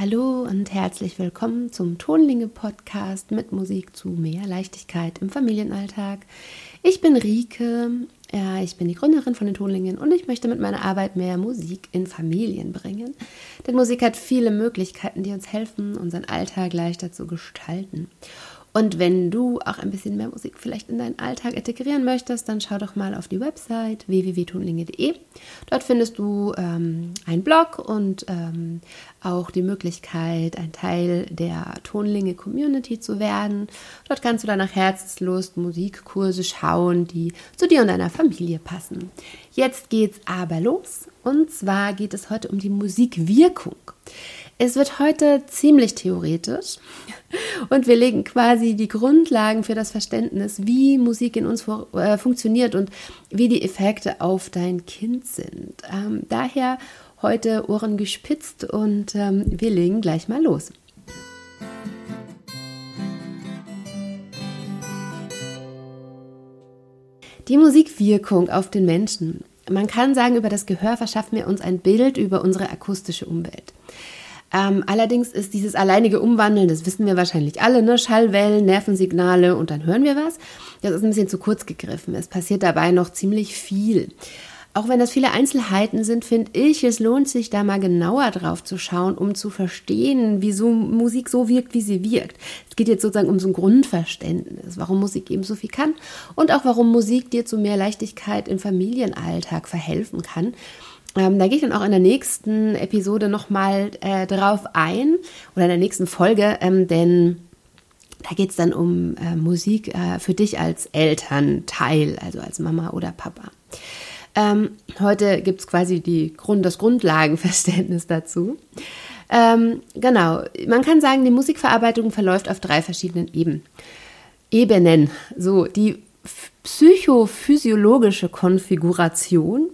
Hallo und herzlich willkommen zum Tonlinge-Podcast mit Musik zu mehr Leichtigkeit im Familienalltag. Ich bin Rike, ja, ich bin die Gründerin von den Tonlingen und ich möchte mit meiner Arbeit mehr Musik in Familien bringen. Denn Musik hat viele Möglichkeiten, die uns helfen, unseren Alltag leichter zu gestalten. Und wenn du auch ein bisschen mehr Musik vielleicht in deinen Alltag integrieren möchtest, dann schau doch mal auf die Website www.tonlinge.de. Dort findest du ähm, einen Blog und ähm, auch die Möglichkeit, ein Teil der Tonlinge Community zu werden. Dort kannst du dann nach Herzenslust Musikkurse schauen, die zu dir und deiner Familie passen. Jetzt geht's aber los. Und zwar geht es heute um die Musikwirkung. Es wird heute ziemlich theoretisch und wir legen quasi die Grundlagen für das Verständnis, wie Musik in uns äh, funktioniert und wie die Effekte auf dein Kind sind. Ähm, daher heute Ohren gespitzt und ähm, wir legen gleich mal los. Die Musikwirkung auf den Menschen. Man kann sagen, über das Gehör verschaffen wir uns ein Bild über unsere akustische Umwelt. Ähm, allerdings ist dieses alleinige Umwandeln, das wissen wir wahrscheinlich alle, ne? Schallwellen, Nervensignale und dann hören wir was. Das ist ein bisschen zu kurz gegriffen. Es passiert dabei noch ziemlich viel. Auch wenn das viele Einzelheiten sind, finde ich, es lohnt sich da mal genauer drauf zu schauen, um zu verstehen, wieso Musik so wirkt, wie sie wirkt. Es geht jetzt sozusagen um so ein Grundverständnis, warum Musik eben so viel kann und auch warum Musik dir zu mehr Leichtigkeit im Familienalltag verhelfen kann. Ähm, da gehe ich dann auch in der nächsten Episode nochmal äh, drauf ein oder in der nächsten Folge, ähm, denn da geht es dann um äh, Musik äh, für dich als Elternteil, also als Mama oder Papa. Ähm, heute gibt es quasi die Grund, das Grundlagenverständnis dazu. Ähm, genau, man kann sagen, die Musikverarbeitung verläuft auf drei verschiedenen Ebenen. Ebenen. So, die psychophysiologische Konfiguration,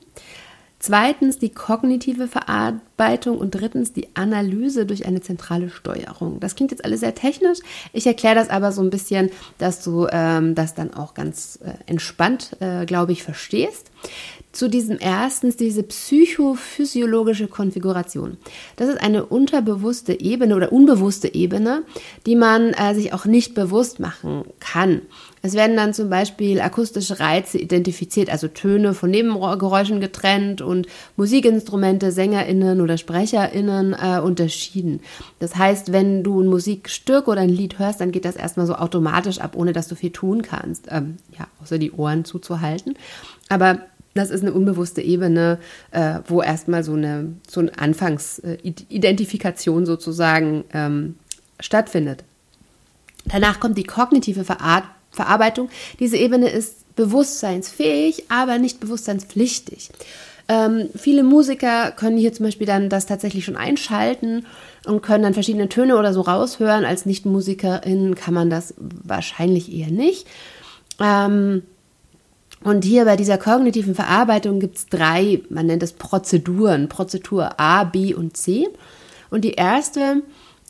Zweitens die kognitive Verarbeitung und drittens die Analyse durch eine zentrale Steuerung. Das klingt jetzt alles sehr technisch. Ich erkläre das aber so ein bisschen, dass du ähm, das dann auch ganz äh, entspannt, äh, glaube ich, verstehst zu diesem erstens diese psychophysiologische Konfiguration. Das ist eine unterbewusste Ebene oder unbewusste Ebene, die man äh, sich auch nicht bewusst machen kann. Es werden dann zum Beispiel akustische Reize identifiziert, also Töne von Nebengeräuschen getrennt und Musikinstrumente, SängerInnen oder SprecherInnen äh, unterschieden. Das heißt, wenn du ein Musikstück oder ein Lied hörst, dann geht das erstmal so automatisch ab, ohne dass du viel tun kannst. Ähm, ja, außer die Ohren zuzuhalten. Aber das ist eine unbewusste Ebene, äh, wo erstmal so eine, so eine Anfangsidentifikation sozusagen ähm, stattfindet. Danach kommt die kognitive Verar Verarbeitung. Diese Ebene ist bewusstseinsfähig, aber nicht bewusstseinspflichtig. Ähm, viele Musiker können hier zum Beispiel dann das tatsächlich schon einschalten und können dann verschiedene Töne oder so raushören. Als Nicht-Musikerin kann man das wahrscheinlich eher nicht. Ähm, und hier bei dieser kognitiven Verarbeitung gibt es drei, man nennt es Prozeduren, Prozedur A, B und C. Und die erste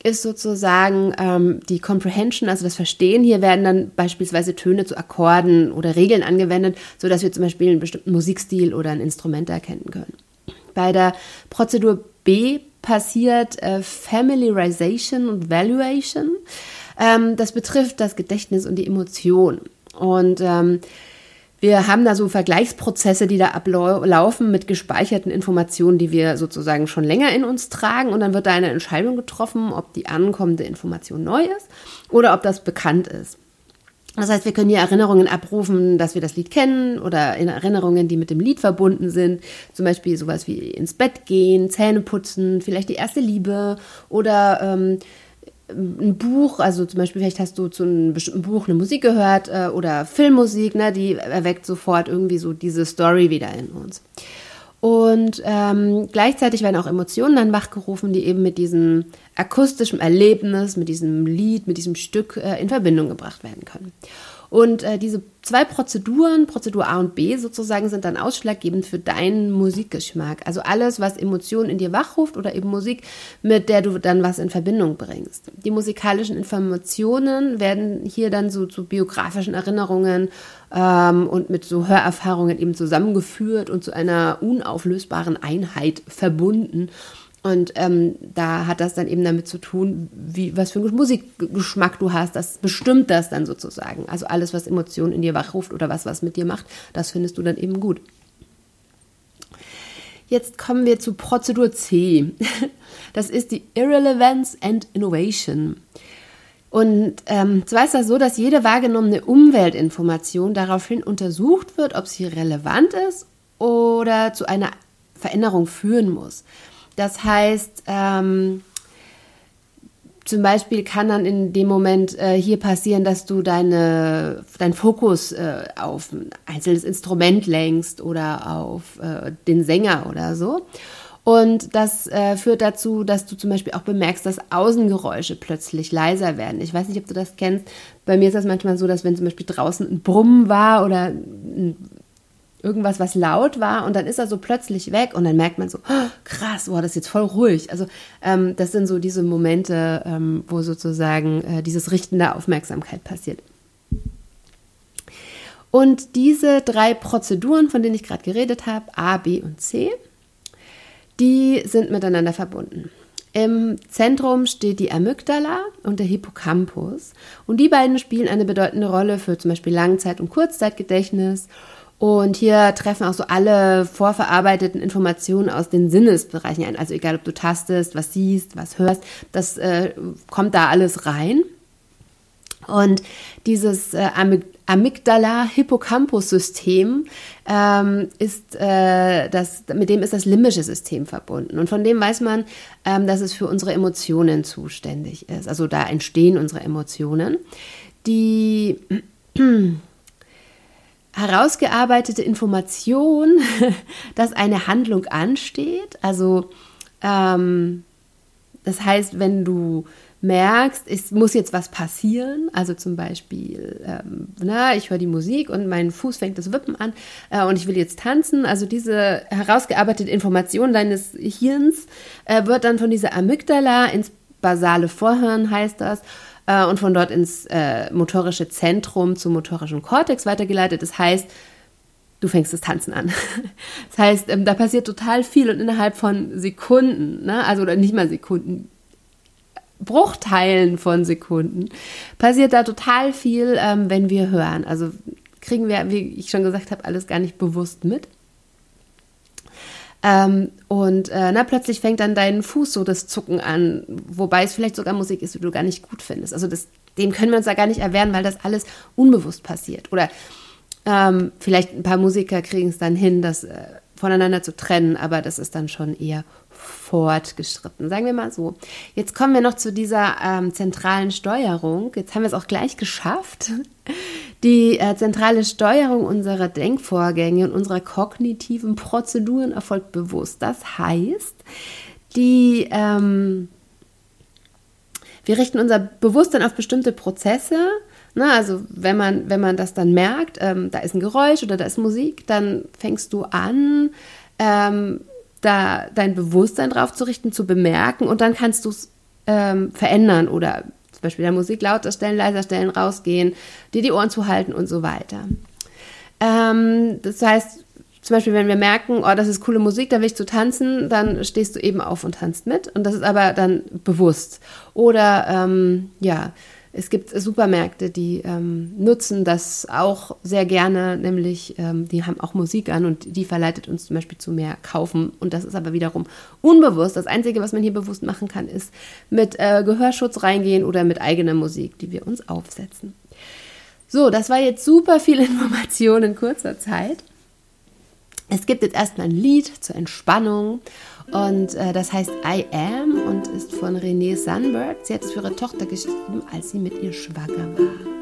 ist sozusagen ähm, die Comprehension, also das Verstehen. Hier werden dann beispielsweise Töne zu Akkorden oder Regeln angewendet, sodass wir zum Beispiel einen bestimmten Musikstil oder ein Instrument erkennen können. Bei der Prozedur B passiert äh, Familiarization und Valuation. Ähm, das betrifft das Gedächtnis und die Emotion. Und ähm, wir haben da so Vergleichsprozesse, die da ablaufen mit gespeicherten Informationen, die wir sozusagen schon länger in uns tragen. Und dann wird da eine Entscheidung getroffen, ob die ankommende Information neu ist oder ob das bekannt ist. Das heißt, wir können hier Erinnerungen abrufen, dass wir das Lied kennen oder in Erinnerungen, die mit dem Lied verbunden sind. Zum Beispiel sowas wie ins Bett gehen, Zähne putzen, vielleicht die erste Liebe oder ähm, ein Buch, also zum Beispiel vielleicht hast du zu einem bestimmten Buch eine Musik gehört äh, oder Filmmusik, ne, die erweckt sofort irgendwie so diese Story wieder in uns. Und ähm, gleichzeitig werden auch Emotionen dann wachgerufen, die eben mit diesem akustischen Erlebnis, mit diesem Lied, mit diesem Stück äh, in Verbindung gebracht werden können. Und äh, diese zwei Prozeduren, Prozedur A und B sozusagen, sind dann ausschlaggebend für deinen Musikgeschmack. Also alles, was Emotionen in dir wachruft oder eben Musik, mit der du dann was in Verbindung bringst. Die musikalischen Informationen werden hier dann so zu biografischen Erinnerungen ähm, und mit so Hörerfahrungen eben zusammengeführt und zu einer unauflösbaren Einheit verbunden. Und ähm, da hat das dann eben damit zu tun, wie, was für einen Musikgeschmack du hast. Das bestimmt das dann sozusagen. Also alles, was Emotionen in dir wachruft oder was was mit dir macht, das findest du dann eben gut. Jetzt kommen wir zu Prozedur C. Das ist die Irrelevance and Innovation. Und ähm, zwar ist das so, dass jede wahrgenommene Umweltinformation daraufhin untersucht wird, ob sie relevant ist oder zu einer Veränderung führen muss. Das heißt, ähm, zum Beispiel kann dann in dem Moment äh, hier passieren, dass du deine, deinen Fokus äh, auf ein einzelnes Instrument lenkst oder auf äh, den Sänger oder so. Und das äh, führt dazu, dass du zum Beispiel auch bemerkst, dass Außengeräusche plötzlich leiser werden. Ich weiß nicht, ob du das kennst. Bei mir ist das manchmal so, dass wenn zum Beispiel draußen ein Brummen war oder ein irgendwas, was laut war und dann ist er so plötzlich weg und dann merkt man so, oh, krass, wow, das ist jetzt voll ruhig. Also ähm, das sind so diese Momente, ähm, wo sozusagen äh, dieses Richten der Aufmerksamkeit passiert. Und diese drei Prozeduren, von denen ich gerade geredet habe, A, B und C, die sind miteinander verbunden. Im Zentrum steht die Amygdala und der Hippocampus. Und die beiden spielen eine bedeutende Rolle für zum Beispiel Langzeit- und Kurzzeitgedächtnis und hier treffen auch so alle vorverarbeiteten Informationen aus den Sinnesbereichen ein. Also egal, ob du tastest, was siehst, was hörst, das äh, kommt da alles rein. Und dieses äh, Amygdala-Hippocampus-System ähm, ist äh, das, mit dem ist das limbische System verbunden. Und von dem weiß man, ähm, dass es für unsere Emotionen zuständig ist. Also da entstehen unsere Emotionen. Die herausgearbeitete Information, dass eine Handlung ansteht. Also ähm, das heißt, wenn du merkst, es muss jetzt was passieren, also zum Beispiel, ähm, na, ich höre die Musik und mein Fuß fängt das Wippen an äh, und ich will jetzt tanzen, also diese herausgearbeitete Information deines Hirns äh, wird dann von dieser Amygdala ins basale Vorhirn, heißt das, äh, und von dort ins äh, motorische Zentrum zum motorischen Kortex weitergeleitet. Das heißt, du fängst das Tanzen an. Das heißt, ähm, da passiert total viel und innerhalb von Sekunden, ne? also oder nicht mal Sekunden, Bruchteilen von Sekunden, passiert da total viel, ähm, wenn wir hören. Also kriegen wir, wie ich schon gesagt habe, alles gar nicht bewusst mit. Ähm, und äh, na, plötzlich fängt dann dein Fuß so das Zucken an, wobei es vielleicht sogar Musik ist, die du gar nicht gut findest. Also das, dem können wir uns da gar nicht erwehren, weil das alles unbewusst passiert. Oder ähm, vielleicht ein paar Musiker kriegen es dann hin, das äh, voneinander zu trennen, aber das ist dann schon eher fortgeschritten, sagen wir mal so. Jetzt kommen wir noch zu dieser ähm, zentralen Steuerung. Jetzt haben wir es auch gleich geschafft. Die äh, zentrale Steuerung unserer Denkvorgänge und unserer kognitiven Prozeduren erfolgt bewusst. Das heißt, die, ähm, wir richten unser Bewusstsein auf bestimmte Prozesse. Na, also wenn man, wenn man das dann merkt, ähm, da ist ein Geräusch oder da ist Musik, dann fängst du an, ähm, da dein Bewusstsein drauf zu richten, zu bemerken und dann kannst du es ähm, verändern oder zum Beispiel der Musik lauter stellen, leiser stellen, rausgehen, dir die Ohren zu halten und so weiter. Ähm, das heißt, zum Beispiel, wenn wir merken, oh, das ist coole Musik, da will ich zu tanzen, dann stehst du eben auf und tanzt mit. Und das ist aber dann bewusst. Oder ähm, ja, es gibt Supermärkte, die ähm, nutzen das auch sehr gerne, nämlich ähm, die haben auch Musik an und die verleitet uns zum Beispiel zu mehr Kaufen. Und das ist aber wiederum unbewusst. Das Einzige, was man hier bewusst machen kann, ist mit äh, Gehörschutz reingehen oder mit eigener Musik, die wir uns aufsetzen. So, das war jetzt super viel Information in kurzer Zeit. Es gibt jetzt erstmal ein Lied zur Entspannung und äh, das heißt I Am und ist von Renée Sunberg. Sie hat es für ihre Tochter geschrieben, als sie mit ihr schwanger war.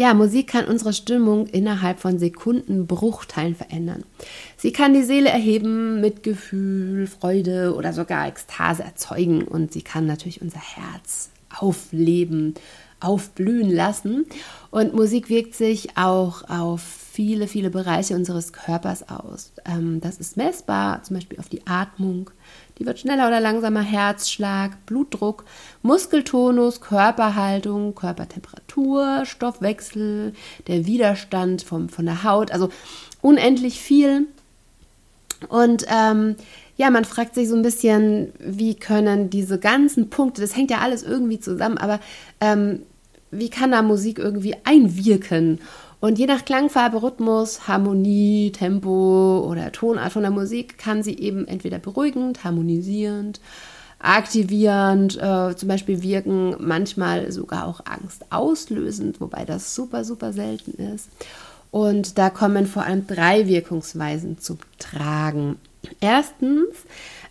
Ja, Musik kann unsere Stimmung innerhalb von Sekunden, Bruchteilen verändern. Sie kann die Seele erheben, Mitgefühl, Freude oder sogar Ekstase erzeugen und sie kann natürlich unser Herz aufleben, aufblühen lassen. Und Musik wirkt sich auch auf viele, viele Bereiche unseres Körpers aus. Ähm, das ist messbar, zum Beispiel auf die Atmung, die wird schneller oder langsamer Herzschlag, Blutdruck, Muskeltonus, Körperhaltung, Körpertemperatur, Stoffwechsel, der Widerstand vom, von der Haut, also unendlich viel. Und ähm, ja, man fragt sich so ein bisschen, wie können diese ganzen Punkte, das hängt ja alles irgendwie zusammen, aber ähm, wie kann da Musik irgendwie einwirken? Und je nach Klangfarbe, Rhythmus, Harmonie, Tempo oder Tonart von der Musik kann sie eben entweder beruhigend, harmonisierend, aktivierend äh, zum Beispiel wirken, manchmal sogar auch angstauslösend, wobei das super, super selten ist. Und da kommen vor allem drei Wirkungsweisen zum Tragen. Erstens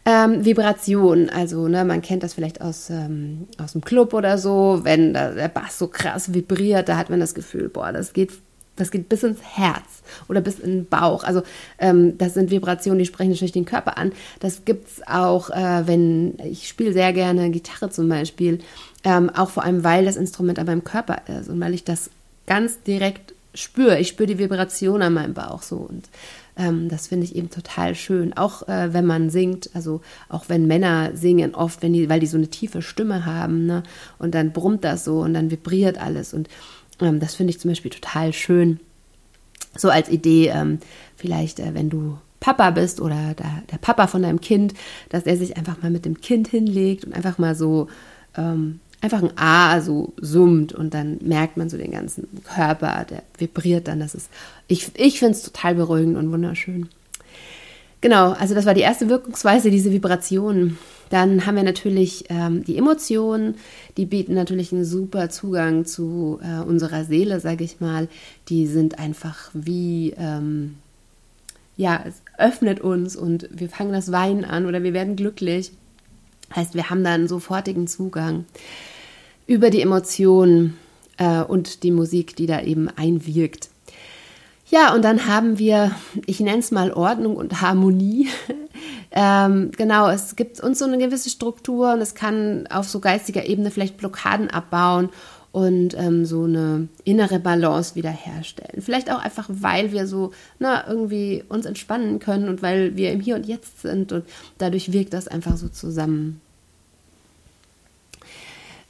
ähm, Vibration, also ne, man kennt das vielleicht aus, ähm, aus dem Club oder so, wenn da der Bass so krass vibriert, da hat man das Gefühl, boah, das geht das geht bis ins Herz oder bis in den Bauch. Also ähm, das sind Vibrationen, die sprechen natürlich den Körper an. Das gibt es auch, äh, wenn ich spiele sehr gerne Gitarre zum Beispiel, ähm, auch vor allem, weil das Instrument an meinem Körper ist und weil ich das ganz direkt spüre. Ich spüre die Vibration an meinem Bauch so und ähm, das finde ich eben total schön. Auch äh, wenn man singt, also auch wenn Männer singen, oft, wenn die, weil die so eine tiefe Stimme haben, ne? Und dann brummt das so und dann vibriert alles und ähm, das finde ich zum Beispiel total schön. So als Idee, ähm, vielleicht, äh, wenn du Papa bist oder der, der, Papa von deinem Kind, dass er sich einfach mal mit dem Kind hinlegt und einfach mal so ähm, einfach ein A so summt und dann merkt man so den ganzen Körper, der vibriert dann. Das ist, ich, ich finde es total beruhigend und wunderschön. Genau, also das war die erste Wirkungsweise, diese Vibration. Dann haben wir natürlich ähm, die Emotionen, die bieten natürlich einen super Zugang zu äh, unserer Seele, sage ich mal. Die sind einfach wie, ähm, ja, es öffnet uns und wir fangen das Weinen an oder wir werden glücklich. Heißt, wir haben da einen sofortigen Zugang über die Emotionen äh, und die Musik, die da eben einwirkt. Ja, und dann haben wir, ich nenne es mal Ordnung und Harmonie. ähm, genau, es gibt uns so eine gewisse Struktur und es kann auf so geistiger Ebene vielleicht Blockaden abbauen und ähm, so eine innere Balance wiederherstellen. Vielleicht auch einfach, weil wir so na, irgendwie uns entspannen können und weil wir im Hier und Jetzt sind und dadurch wirkt das einfach so zusammen.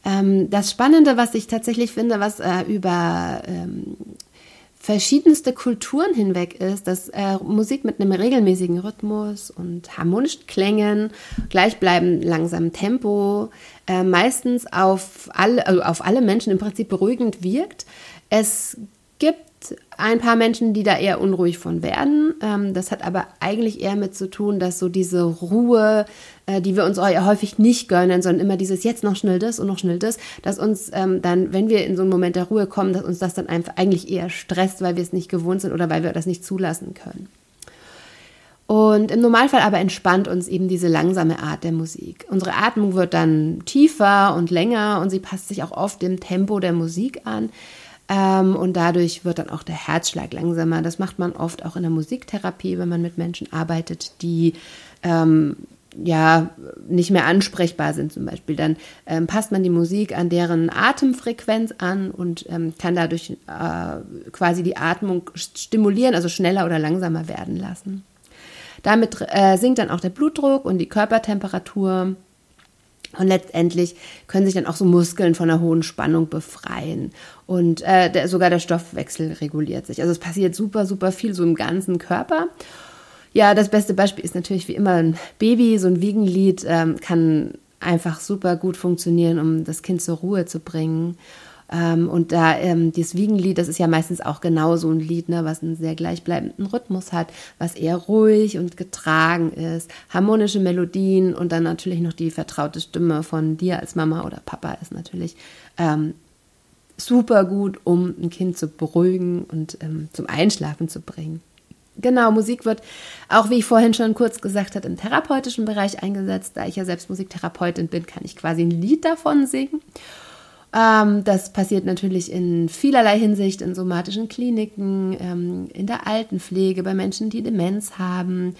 Ähm, das Spannende, was ich tatsächlich finde, was äh, über ähm, verschiedenste Kulturen hinweg ist, dass äh, Musik mit einem regelmäßigen Rhythmus und harmonischen Klängen, gleichbleibend langsamem Tempo, äh, meistens auf alle, also auf alle Menschen im Prinzip beruhigend wirkt. Es gibt ein paar Menschen, die da eher unruhig von werden. Ähm, das hat aber eigentlich eher mit zu tun, dass so diese Ruhe, äh, die wir uns häufig nicht gönnen, sondern immer dieses jetzt noch schnell das und noch schnell das, dass uns ähm, dann, wenn wir in so einen Moment der Ruhe kommen, dass uns das dann einfach eigentlich eher stresst, weil wir es nicht gewohnt sind oder weil wir das nicht zulassen können. Und im Normalfall aber entspannt uns eben diese langsame Art der Musik. Unsere Atmung wird dann tiefer und länger und sie passt sich auch oft dem Tempo der Musik an. Ähm, und dadurch wird dann auch der Herzschlag langsamer. Das macht man oft auch in der Musiktherapie, wenn man mit Menschen arbeitet, die ähm, ja nicht mehr ansprechbar sind zum Beispiel. Dann ähm, passt man die Musik an deren Atemfrequenz an und ähm, kann dadurch äh, quasi die Atmung stimulieren, also schneller oder langsamer werden lassen. Damit äh, sinkt dann auch der Blutdruck und die Körpertemperatur. Und letztendlich können sich dann auch so Muskeln von einer hohen Spannung befreien. Und äh, der, sogar der Stoffwechsel reguliert sich. Also es passiert super, super viel so im ganzen Körper. Ja, das beste Beispiel ist natürlich wie immer ein Baby. So ein Wiegenlied ähm, kann einfach super gut funktionieren, um das Kind zur Ruhe zu bringen. Ähm, und da ähm, das Wiegenlied, das ist ja meistens auch genau so ein Lied, ne, was einen sehr gleichbleibenden Rhythmus hat, was eher ruhig und getragen ist, harmonische Melodien und dann natürlich noch die vertraute Stimme von dir als Mama oder Papa ist natürlich ähm, super gut, um ein Kind zu beruhigen und ähm, zum Einschlafen zu bringen. Genau, Musik wird auch, wie ich vorhin schon kurz gesagt habe, im therapeutischen Bereich eingesetzt. Da ich ja selbst Musiktherapeutin bin, kann ich quasi ein Lied davon singen. Ähm, das passiert natürlich in vielerlei Hinsicht, in somatischen Kliniken, ähm, in der Altenpflege, bei Menschen, die Demenz haben,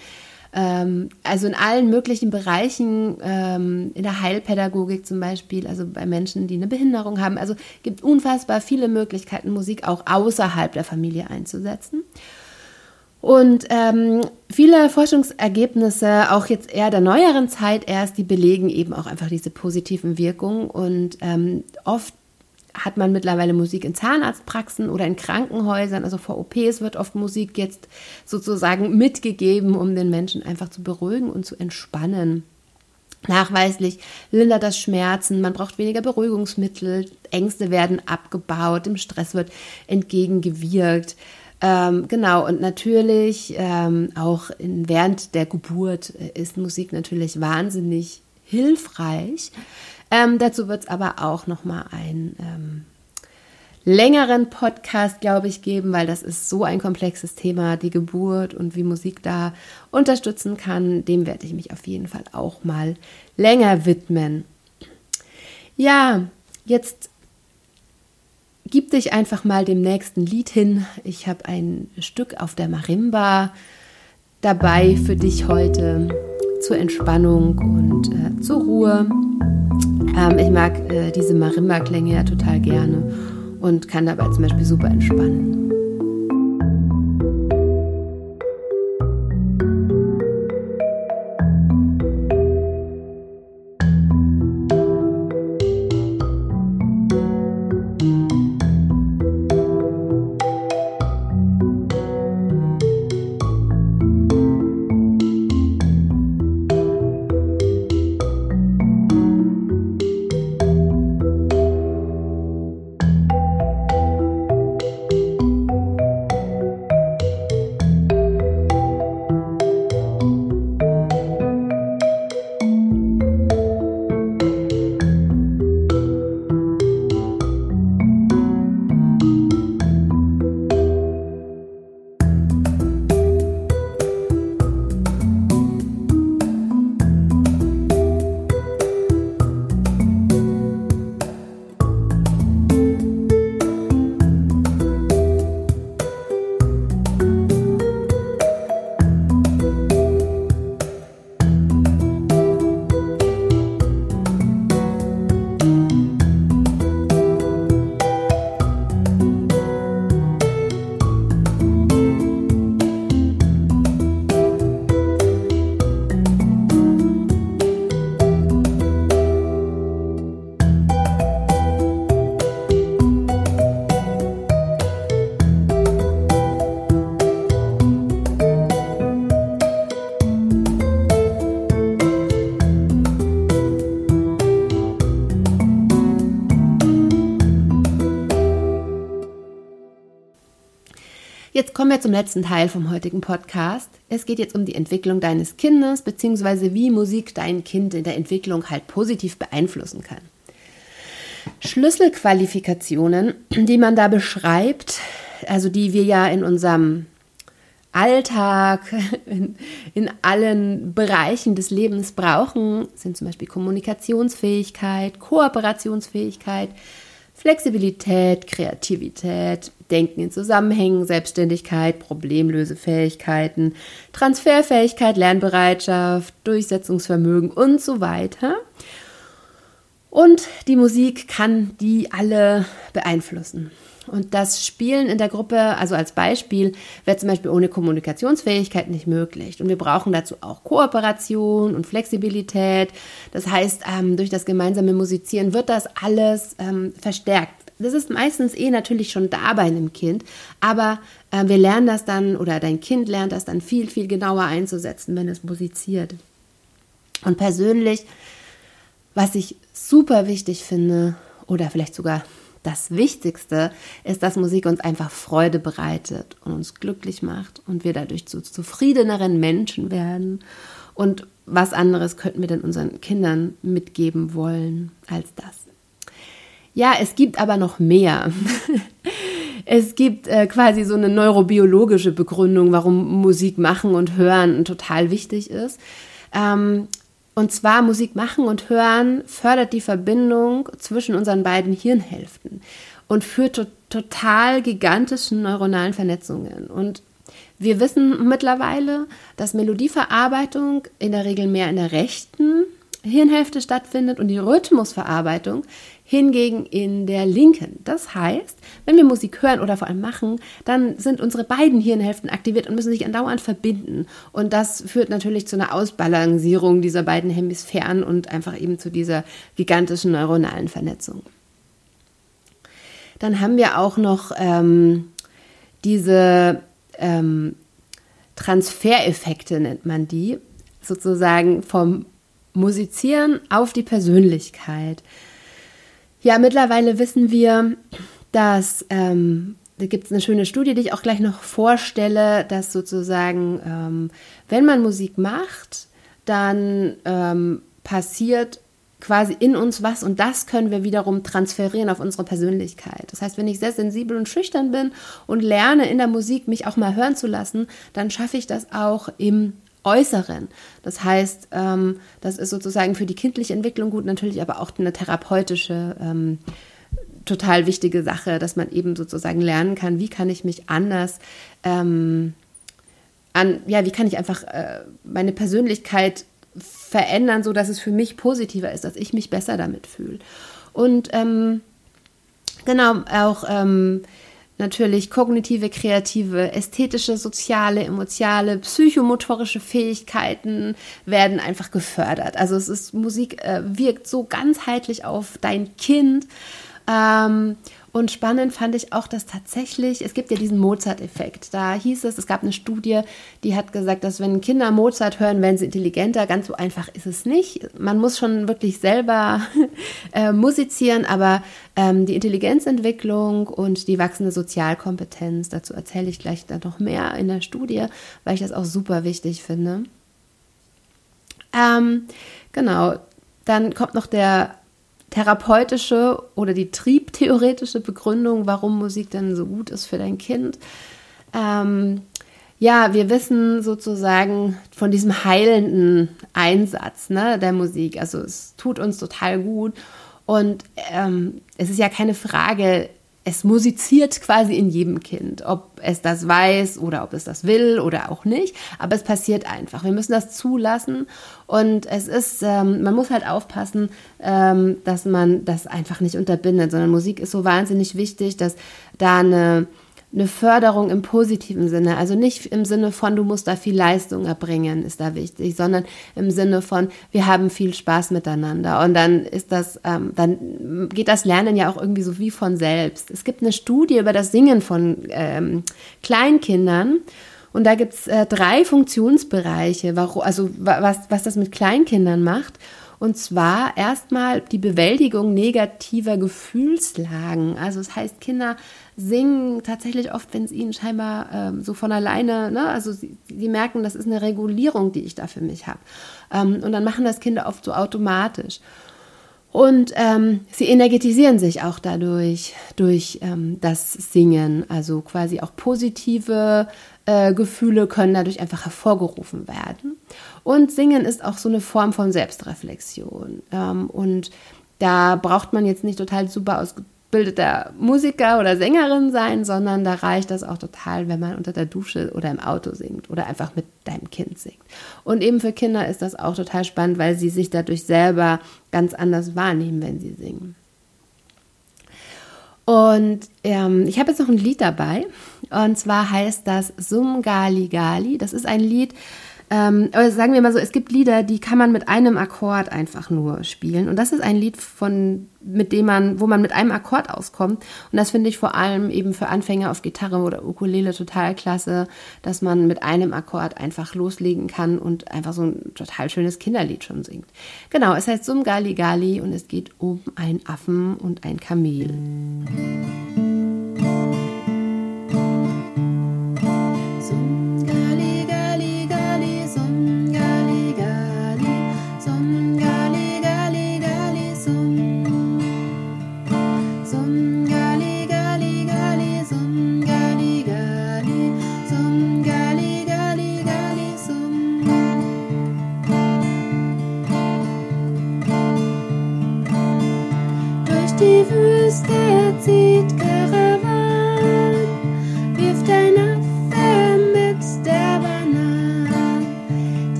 ähm, also in allen möglichen Bereichen, ähm, in der Heilpädagogik zum Beispiel, also bei Menschen, die eine Behinderung haben. Also gibt unfassbar viele Möglichkeiten, Musik auch außerhalb der Familie einzusetzen. Und ähm, viele Forschungsergebnisse, auch jetzt eher der neueren Zeit erst, die belegen eben auch einfach diese positiven Wirkungen. Und ähm, oft hat man mittlerweile Musik in Zahnarztpraxen oder in Krankenhäusern, also vor OPs wird oft Musik jetzt sozusagen mitgegeben, um den Menschen einfach zu beruhigen und zu entspannen. Nachweislich lindert das Schmerzen, man braucht weniger Beruhigungsmittel, Ängste werden abgebaut, dem Stress wird entgegengewirkt. Ähm, genau, und natürlich ähm, auch in, während der Geburt ist Musik natürlich wahnsinnig hilfreich. Ähm, dazu wird es aber auch nochmal einen ähm, längeren Podcast, glaube ich, geben, weil das ist so ein komplexes Thema, die Geburt und wie Musik da unterstützen kann. Dem werde ich mich auf jeden Fall auch mal länger widmen. Ja, jetzt gib dich einfach mal dem nächsten Lied hin. Ich habe ein Stück auf der Marimba dabei für dich heute zur Entspannung und äh, zur Ruhe. Ähm, ich mag äh, diese Marimba-Klänge ja total gerne und kann dabei zum Beispiel super entspannen. Kommen wir zum letzten Teil vom heutigen Podcast. Es geht jetzt um die Entwicklung deines Kindes, beziehungsweise wie Musik dein Kind in der Entwicklung halt positiv beeinflussen kann. Schlüsselqualifikationen, die man da beschreibt, also die wir ja in unserem Alltag, in, in, allen Bereichen des Lebens brauchen, sind zum Beispiel Kommunikationsfähigkeit, Kooperationsfähigkeit, Flexibilität, Kreativität, Denken in Zusammenhängen, Selbstständigkeit, Problemlösefähigkeiten, Transferfähigkeit, Lernbereitschaft, Durchsetzungsvermögen und so weiter. Und die Musik kann die alle beeinflussen. Und das Spielen in der Gruppe, also als Beispiel, wäre zum Beispiel ohne Kommunikationsfähigkeit nicht möglich. Und wir brauchen dazu auch Kooperation und Flexibilität. Das heißt, ähm, durch das gemeinsame Musizieren wird das alles ähm, verstärkt. Das ist meistens eh natürlich schon da bei einem Kind, aber äh, wir lernen das dann oder dein Kind lernt das dann viel, viel genauer einzusetzen, wenn es musiziert. Und persönlich, was ich super wichtig finde oder vielleicht sogar das Wichtigste ist, dass Musik uns einfach Freude bereitet und uns glücklich macht und wir dadurch zu zufriedeneren Menschen werden. Und was anderes könnten wir denn unseren Kindern mitgeben wollen als das? Ja, es gibt aber noch mehr. es gibt äh, quasi so eine neurobiologische Begründung, warum Musik machen und hören total wichtig ist. Ähm, Und zwar Musik machen und hören fördert die Verbindung zwischen unseren beiden Hirnhälften und führt zu total gigantischen neuronalen Vernetzungen. Und wir wissen mittlerweile, dass Melodieverarbeitung in der Regel mehr in der rechten Hirnhälfte stattfindet und die Rhythmusverarbeitung hingegen in der linken. Das heißt, wenn wir Musik hören oder vor allem machen, dann sind unsere beiden Hirnhälften aktiviert und müssen sich andauernd verbinden. Und das führt natürlich zu einer Ausbalancierung dieser beiden Hemisphären und einfach eben zu dieser gigantischen neuronalen Vernetzung. Dann haben wir auch noch ähm, diese ähm, Transfereffekte, nennt man die, sozusagen vom Musizieren auf die Persönlichkeit. Ja, mittlerweile wissen wir, dass ähm, da gibt es eine schöne Studie, die ich auch gleich noch vorstelle, dass sozusagen, ähm, wenn man Musik macht, dann ähm, passiert quasi in uns was und das können wir wiederum transferieren auf unsere Persönlichkeit. Das heißt, wenn ich sehr sensibel und schüchtern bin und lerne in der Musik mich auch mal hören zu lassen, dann schaffe ich das auch im Äußeren. Das heißt, ähm, das ist sozusagen für die kindliche Entwicklung gut, natürlich aber auch eine therapeutische, ähm, total wichtige Sache, dass man eben sozusagen lernen kann, wie kann ich mich anders ähm, an, ja, wie kann ich einfach äh, meine Persönlichkeit verändern, so dass es für mich positiver ist, dass ich mich besser damit fühle. Und ähm, genau, auch ähm, natürlich kognitive, kreative, ästhetische, soziale, emotionale, psychomotorische Fähigkeiten werden einfach gefördert. Also es ist Musik äh, wirkt so ganzheitlich auf dein Kind. Ähm, und spannend fand ich auch, dass tatsächlich, es gibt ja diesen Mozart-Effekt. Da hieß es, es gab eine Studie, die hat gesagt, dass wenn Kinder Mozart hören, werden sie intelligenter. Ganz so einfach ist es nicht. Man muss schon wirklich selber äh, musizieren, aber ähm, die Intelligenzentwicklung und die wachsende Sozialkompetenz, dazu erzähle ich gleich dann noch mehr in der Studie, weil ich das auch super wichtig finde. Ähm, genau, dann kommt noch der therapeutische oder die triebtheoretische Begründung, warum Musik denn so gut ist für dein Kind. Ähm, ja, wir wissen sozusagen von diesem heilenden Einsatz ne, der Musik. Also es tut uns total gut. Und ähm, es ist ja keine Frage, es musiziert quasi in jedem Kind, ob es das weiß oder ob es das will oder auch nicht. Aber es passiert einfach. Wir müssen das zulassen und es ist, ähm, man muss halt aufpassen, ähm, dass man das einfach nicht unterbindet, sondern Musik ist so wahnsinnig wichtig, dass da eine eine Förderung im positiven Sinne. Also nicht im Sinne von, du musst da viel Leistung erbringen, ist da wichtig, sondern im Sinne von, wir haben viel Spaß miteinander. Und dann ist das, ähm, dann geht das Lernen ja auch irgendwie so wie von selbst. Es gibt eine Studie über das Singen von ähm, Kleinkindern. Und da gibt es äh, drei Funktionsbereiche, warum, also was, was das mit Kleinkindern macht. Und zwar erstmal die Bewältigung negativer Gefühlslagen. Also das heißt, Kinder singen tatsächlich oft, wenn es ihnen scheinbar ähm, so von alleine, ne? also sie, sie, merken, das ist eine Regulierung, die ich da für mich habe. Ähm, und dann machen das Kinder oft so automatisch. Und ähm, sie energetisieren sich auch dadurch, durch ähm, das Singen. Also quasi auch positive äh, Gefühle können dadurch einfach hervorgerufen werden. Und Singen ist auch so eine Form von Selbstreflexion. Ähm, und da braucht man jetzt nicht total super ausgebildeter Musiker oder Sängerin sein, sondern da reicht das auch total, wenn man unter der Dusche oder im Auto singt oder einfach mit deinem Kind singt. Und eben für Kinder ist das auch total spannend, weil sie sich dadurch selber ganz anders wahrnehmen, wenn sie singen. Und ähm, ich habe jetzt noch ein Lied dabei. Und zwar heißt das Sum Gali Gali. Das ist ein Lied, ähm, aber sagen wir mal so, es gibt Lieder, die kann man mit einem Akkord einfach nur spielen. Und das ist ein Lied, von, mit dem man, wo man mit einem Akkord auskommt. Und das finde ich vor allem eben für Anfänger auf Gitarre oder Ukulele total klasse, dass man mit einem Akkord einfach loslegen kann und einfach so ein total schönes Kinderlied schon singt. Genau, es heißt Sum Gali Gali und es geht um einen Affen und ein Kamel.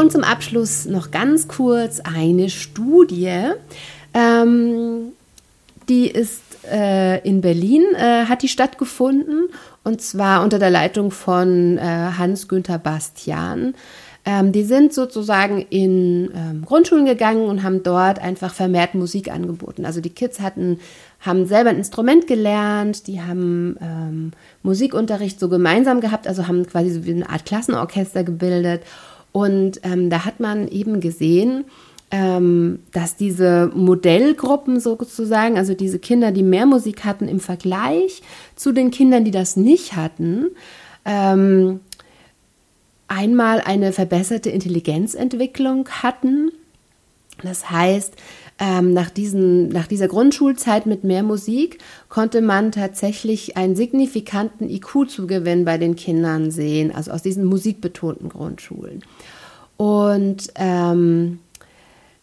Und zum Abschluss noch ganz kurz eine Studie. Ähm, die ist äh, in Berlin, äh, hat die stattgefunden und zwar unter der Leitung von äh, Hans-Günther Bastian. Ähm, die sind sozusagen in ähm, Grundschulen gegangen und haben dort einfach vermehrt Musik angeboten. Also die Kids hatten, haben selber ein Instrument gelernt, die haben ähm, Musikunterricht so gemeinsam gehabt, also haben quasi so wie eine Art Klassenorchester gebildet. Und ähm, da hat man eben gesehen, ähm, dass diese Modellgruppen sozusagen, also diese Kinder, die mehr Musik hatten im Vergleich zu den Kindern, die das nicht hatten, ähm, einmal eine verbesserte Intelligenzentwicklung hatten. Das heißt, ähm, nach, diesen, nach dieser Grundschulzeit mit mehr Musik konnte man tatsächlich einen signifikanten IQ-Zugewinn bei den Kindern sehen, also aus diesen musikbetonten Grundschulen. Und ähm,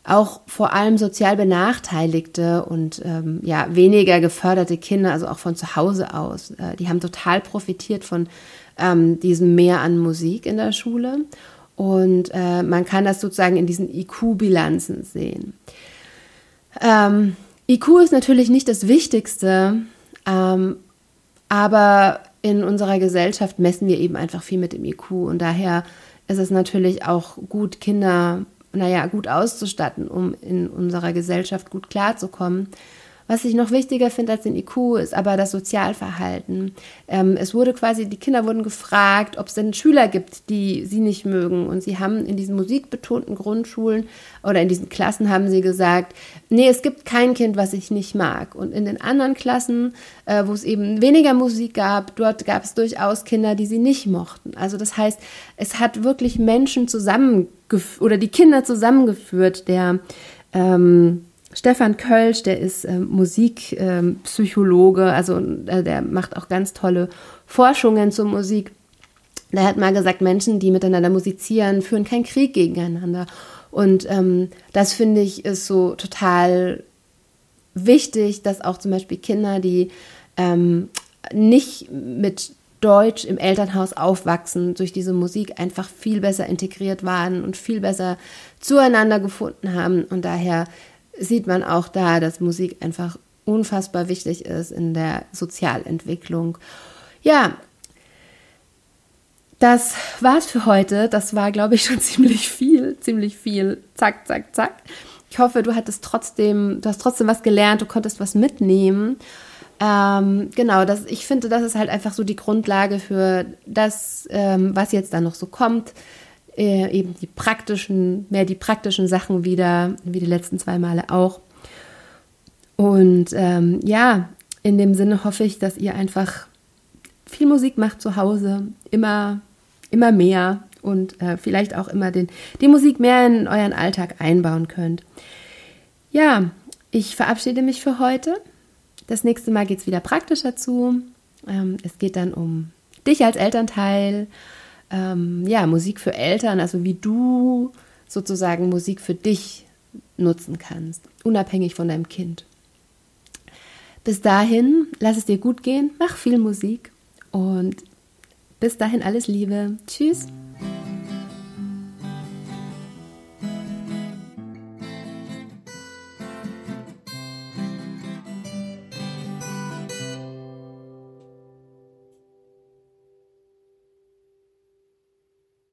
auch vor allem sozial benachteiligte und ähm, ja weniger geförderte Kinder, also auch von zu Hause aus, äh, die haben total profitiert von ähm, diesem Mehr an Musik in der Schule. Und äh, man kann das sozusagen in diesen IQ-Bilanzen sehen. Ähm, IQ ist natürlich nicht das Wichtigste, ähm, aber in unserer Gesellschaft messen wir eben einfach viel mit dem IQ und daher ist es natürlich auch gut, Kinder naja, gut auszustatten, um in unserer Gesellschaft gut klarzukommen. Was ich noch wichtiger finde als den IQ, ist aber das Sozialverhalten. Ähm, es wurde quasi, die Kinder wurden gefragt, ob es denn Schüler gibt, die sie nicht mögen. Und sie haben in diesen musikbetonten Grundschulen oder in diesen Klassen haben sie gesagt, nee, es gibt kein Kind, was ich nicht mag. Und in den anderen Klassen, äh, wo es eben weniger Musik gab, dort gab es durchaus Kinder, die sie nicht mochten. Also das heißt, es hat wirklich Menschen zusammengeführt oder die Kinder zusammengeführt, der ähm, Stefan Kölsch, der ist äh, Musikpsychologe, ähm, also äh, der macht auch ganz tolle Forschungen zur Musik. Der hat mal gesagt, Menschen, die miteinander musizieren, führen keinen Krieg gegeneinander. Und ähm, das finde ich ist so total wichtig, dass auch zum Beispiel Kinder, die ähm, nicht mit Deutsch im Elternhaus aufwachsen, durch diese Musik einfach viel besser integriert waren und viel besser zueinander gefunden haben. Und daher sieht man auch da, dass Musik einfach unfassbar wichtig ist in der Sozialentwicklung. Ja, das war's für heute. Das war, glaube ich, schon ziemlich viel, ziemlich viel. Zack, zack, zack. Ich hoffe, du hattest trotzdem, du hast trotzdem was gelernt, du konntest was mitnehmen. Ähm, genau, das, ich finde, das ist halt einfach so die Grundlage für das, ähm, was jetzt da noch so kommt äh, eben die praktischen, mehr die praktischen Sachen wieder, wie die letzten zwei Male auch. Und ähm, ja, in dem Sinne hoffe ich, dass ihr einfach viel Musik macht zu Hause, immer, immer mehr und äh, vielleicht auch immer den, die Musik mehr in euren Alltag einbauen könnt. Ja, ich verabschiede mich für heute. Das nächste Mal geht es wieder praktischer zu. Ähm, es geht dann um dich als Elternteil, ähm, ja, Musik für Eltern, also wie du sozusagen Musik für dich nutzen kannst, unabhängig von deinem Kind. Bis dahin, lass es dir gut gehen, mach viel Musik und bis dahin alles Liebe. Tschüss.